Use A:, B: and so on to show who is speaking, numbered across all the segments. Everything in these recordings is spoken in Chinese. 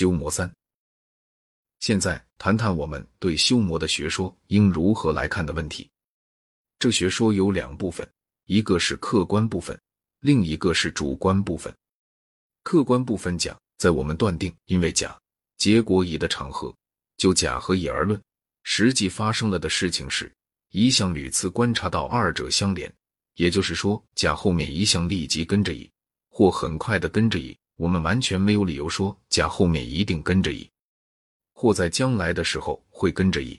A: 修魔三。现在谈谈我们对修魔的学说应如何来看的问题。这学说有两部分，一个是客观部分，另一个是主观部分。客观部分讲，在我们断定因为甲结果乙的场合，就甲和乙而论，实际发生了的事情是，一项屡次观察到二者相连，也就是说，甲后面一项立即跟着乙，或很快的跟着乙。我们完全没有理由说甲后面一定跟着乙，或在将来的时候会跟着乙。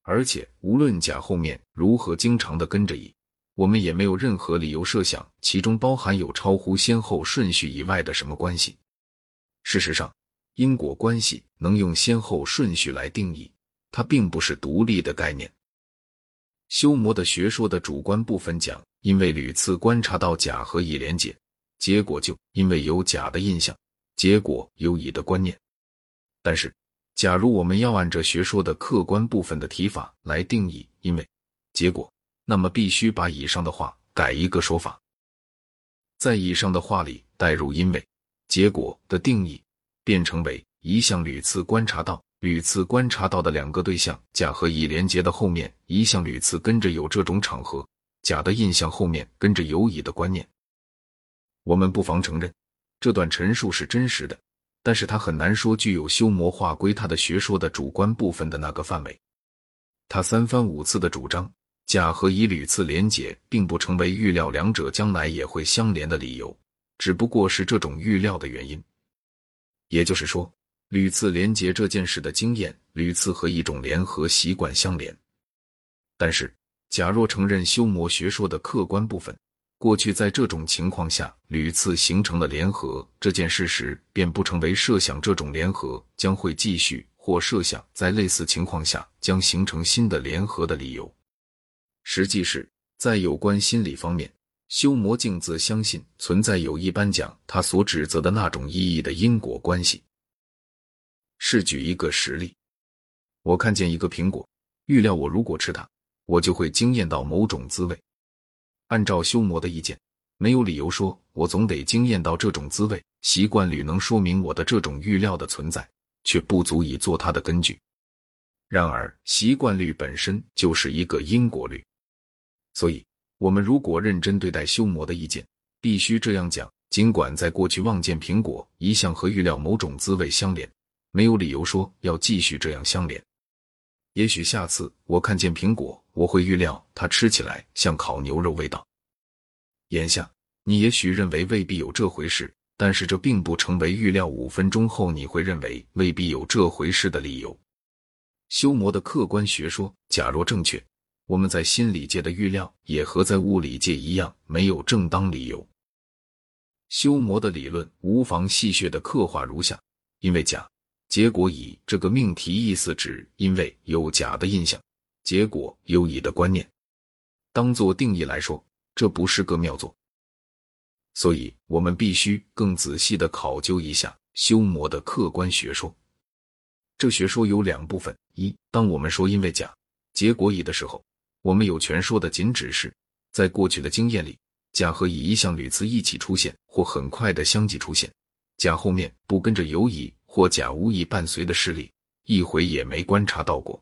A: 而且，无论甲后面如何经常的跟着乙，我们也没有任何理由设想其中包含有超乎先后顺序以外的什么关系。事实上，因果关系能用先后顺序来定义，它并不是独立的概念。修魔的学说的主观部分讲，因为屡次观察到甲和乙连结。结果就因为有甲的印象，结果有乙的观念。但是，假如我们要按着学说的客观部分的提法来定义因为结果，那么必须把以上的话改一个说法，在以上的话里带入因为结果的定义，变成为一项屡次观察到、屡次观察到的两个对象甲和乙连结的后面一项屡次跟着有这种场合甲的印象后面跟着有乙的观念。我们不妨承认，这段陈述是真实的，但是他很难说具有修魔化归他的学说的主观部分的那个范围。他三番五次的主张甲和乙屡次连结，并不成为预料两者将来也会相连的理由，只不过是这种预料的原因。也就是说，屡次连结这件事的经验，屡次和一种联合习惯相连。但是，假若承认修魔学说的客观部分，过去在这种情况下屡次形成了联合这件事时，便不成为设想这种联合将会继续，或设想在类似情况下将形成新的联合的理由。实际是在有关心理方面，修魔镜自相信存在有一般讲他所指责的那种意义的因果关系。试举一个实例：我看见一个苹果，预料我如果吃它，我就会惊艳到某种滋味。按照修魔的意见，没有理由说我总得经验到这种滋味。习惯律能说明我的这种预料的存在，却不足以做它的根据。然而，习惯律本身就是一个因果律，所以，我们如果认真对待修魔的意见，必须这样讲：尽管在过去望见苹果一向和预料某种滋味相连，没有理由说要继续这样相连。也许下次我看见苹果，我会预料它吃起来像烤牛肉味道。眼下你也许认为未必有这回事，但是这并不成为预料五分钟后你会认为未必有这回事的理由。修魔的客观学说，假若正确，我们在心理界的预料也和在物理界一样没有正当理由。修魔的理论无妨戏谑的刻画如下：因为甲。结果乙这个命题意思指，因为有甲的印象，结果有乙的观念，当做定义来说，这不是个妙作。所以，我们必须更仔细的考究一下修魔的客观学说。这学说有两部分：一，当我们说因为甲结果乙的时候，我们有权说的仅只是在过去的经验里，甲和乙一项屡次一起出现，或很快的相继出现，甲后面不跟着有乙。或甲无意伴随的事例，一回也没观察到过。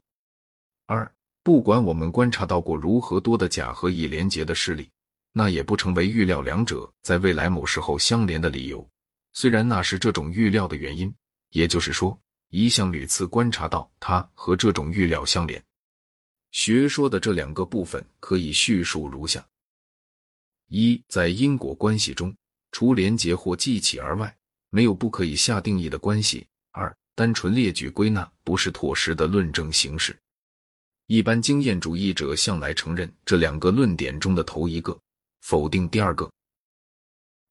A: 二，不管我们观察到过如何多的甲和乙连结的事例，那也不成为预料两者在未来某时候相连的理由。虽然那是这种预料的原因，也就是说，一向屡次观察到它和这种预料相连。学说的这两个部分可以叙述如下：一，在因果关系中，除连结或记起而外。没有不可以下定义的关系。二，单纯列举归纳不是妥实的论证形式。一般经验主义者向来承认这两个论点中的头一个，否定第二个。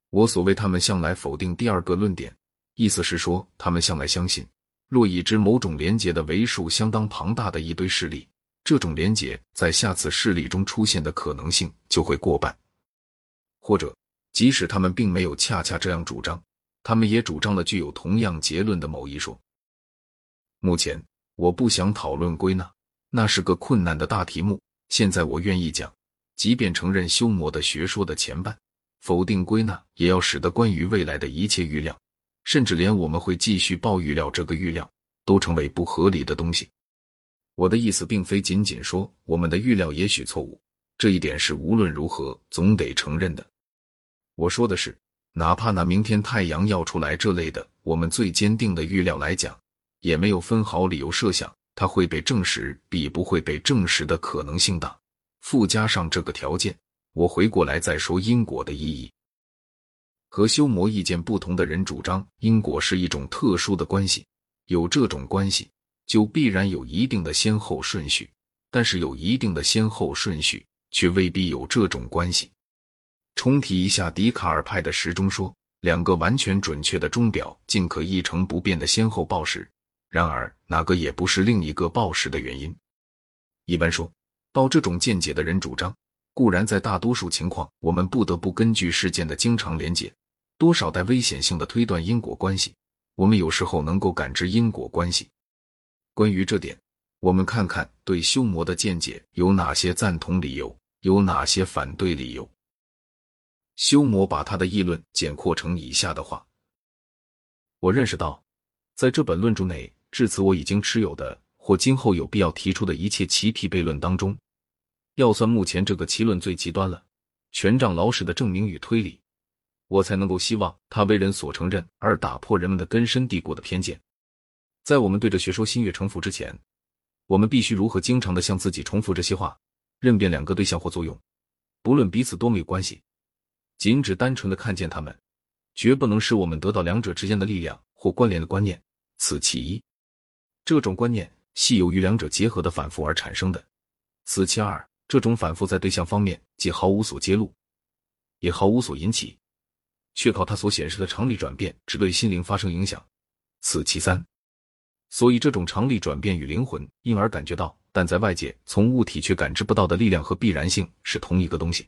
A: 我所谓他们向来否定第二个论点，意思是说他们向来相信，若已知某种连结的为数相当庞大的一堆事例，这种连结在下次事例中出现的可能性就会过半。或者，即使他们并没有恰恰这样主张。他们也主张了具有同样结论的某一说。目前我不想讨论归纳，那是个困难的大题目。现在我愿意讲，即便承认修魔的学说的前半，否定归纳，也要使得关于未来的一切预料甚至连我们会继续报预料这个预料都成为不合理的东西。我的意思并非仅仅说我们的预料也许错误，这一点是无论如何总得承认的。我说的是，哪怕拿明天太阳要出来这类的我们最坚定的预料来讲，也没有分毫理由设想它会被证实比不会被证实的可能性大。附加上这个条件，我回过来再说因果的意义。和修魔意见不同的人主张因果是一种特殊的关系，有这种关系就必然有一定的先后顺序，但是有一定的先后顺序却未必有这种关系。重提一下笛卡尔派的时钟说，两个完全准确的钟表尽可一成不变的先后报时，然而哪个也不是另一个报时的原因。一般说，抱这种见解的人主张，固然在大多数情况，我们不得不根据事件的经常连结。多少带危险性的推断因果关系，我们有时候能够感知因果关系。关于这点，我们看看对修魔的见解有哪些赞同理由，有哪些反对理由。修魔把他的议论简括成以下的话：我认识到，在这本论著内，至此我已经持有的或今后有必要提出的一切奇辟悖论当中，要算目前这个奇论最极端了，权杖老史的证明与推理。我才能够希望他为人所承认，而打破人们的根深蒂固的偏见。在我们对这学说心悦诚服之前，我们必须如何经常的向自己重复这些话，认辨两个对象或作用，不论彼此多么有关系，仅只单纯的看见他们，绝不能使我们得到两者之间的力量或关联的观念。此其一，这种观念系由于两者结合的反复而产生的。此其二，这种反复在对象方面既毫无所揭露，也毫无所引起。却靠它所显示的常理转变，只对心灵发生影响。此其三。所以，这种常理转变与灵魂因而感觉到，但在外界从物体却感知不到的力量和必然性是同一个东西。